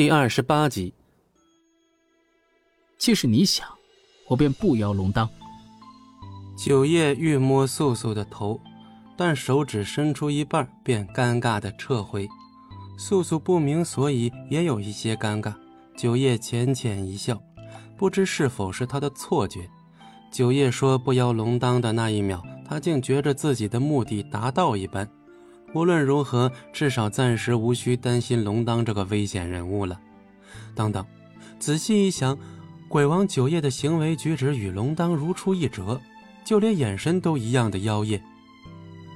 第二十八集。既是你想，我便不邀龙当。九叶欲摸素素的头，但手指伸出一半，便尴尬的撤回。素素不明所以，也有一些尴尬。九叶浅浅一笑，不知是否是他的错觉。九叶说不邀龙当的那一秒，他竟觉着自己的目的达到一般。无论如何，至少暂时无需担心龙当这个危险人物了。等等，仔细一想，鬼王九叶的行为举止与龙当如出一辙，就连眼神都一样的妖艳。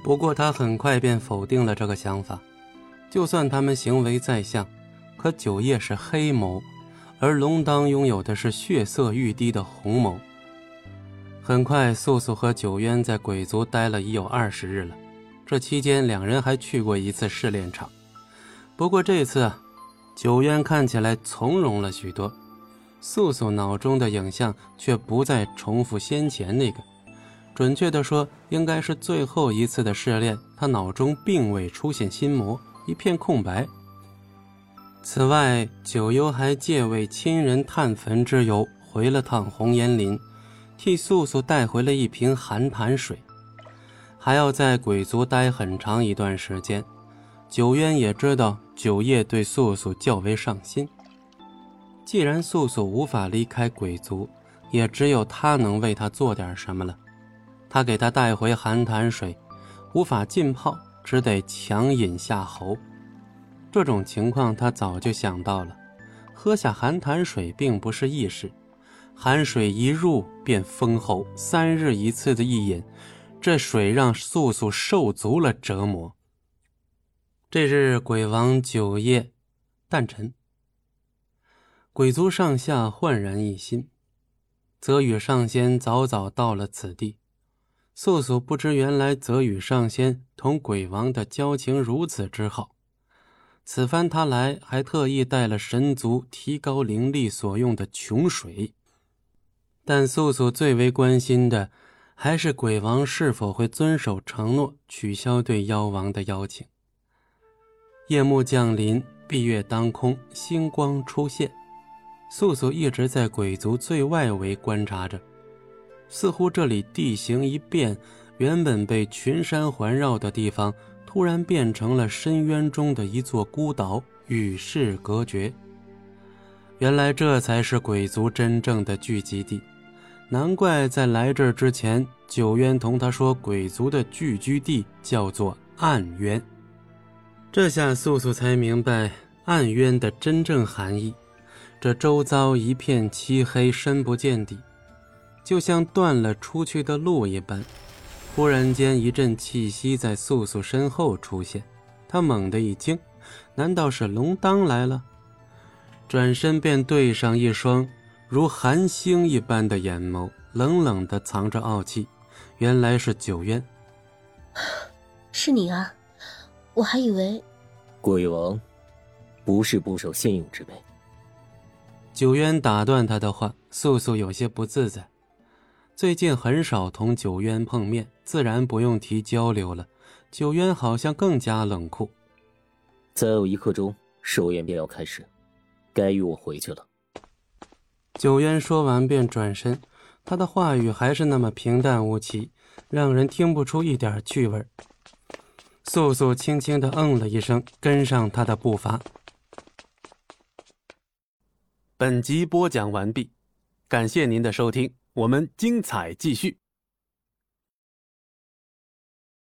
不过他很快便否定了这个想法。就算他们行为再像，可九叶是黑眸，而龙当拥有的是血色欲滴的红眸。很快，素素和九渊在鬼族待了已有二十日了。这期间，两人还去过一次试炼场，不过这次，九渊看起来从容了许多。素素脑中的影像却不再重复先前那个，准确的说，应该是最后一次的试炼，他脑中并未出现心魔，一片空白。此外，九幽还借为亲人探坟之由，回了趟红岩林，替素素带回了一瓶寒潭水。还要在鬼族待很长一段时间，九渊也知道九叶对素素较为上心。既然素素无法离开鬼族，也只有他能为他做点什么了。他给他带回寒潭水，无法浸泡，只得强饮下喉。这种情况他早就想到了，喝下寒潭水并不是易事，寒水一入便封喉，三日一次的一饮。这水让素素受足了折磨。这日，鬼王九夜诞辰，鬼族上下焕然一新。泽宇上仙早早到了此地，素素不知原来泽宇上仙同鬼王的交情如此之好。此番他来，还特意带了神族提高灵力所用的琼水。但素素最为关心的。还是鬼王是否会遵守承诺，取消对妖王的邀请？夜幕降临，闭月当空，星光出现。素素一直在鬼族最外围观察着，似乎这里地形一变，原本被群山环绕的地方，突然变成了深渊中的一座孤岛，与世隔绝。原来这才是鬼族真正的聚集地。难怪在来这儿之前，九渊同他说，鬼族的聚居地叫做暗渊。这下素素才明白暗渊的真正含义。这周遭一片漆黑，深不见底，就像断了出去的路一般。忽然间，一阵气息在素素身后出现，他猛地一惊，难道是龙当来了？转身便对上一双。如寒星一般的眼眸，冷冷的藏着傲气。原来是九渊，是你啊！我还以为鬼王不是不守信用之辈。九渊打断他的话，素素有些不自在。最近很少同九渊碰面，自然不用提交流了。九渊好像更加冷酷。再有一刻钟，寿宴便要开始，该与我回去了。九渊说完便转身，他的话语还是那么平淡无奇，让人听不出一点趣味。素素轻轻的嗯了一声，跟上他的步伐。本集播讲完毕，感谢您的收听，我们精彩继续。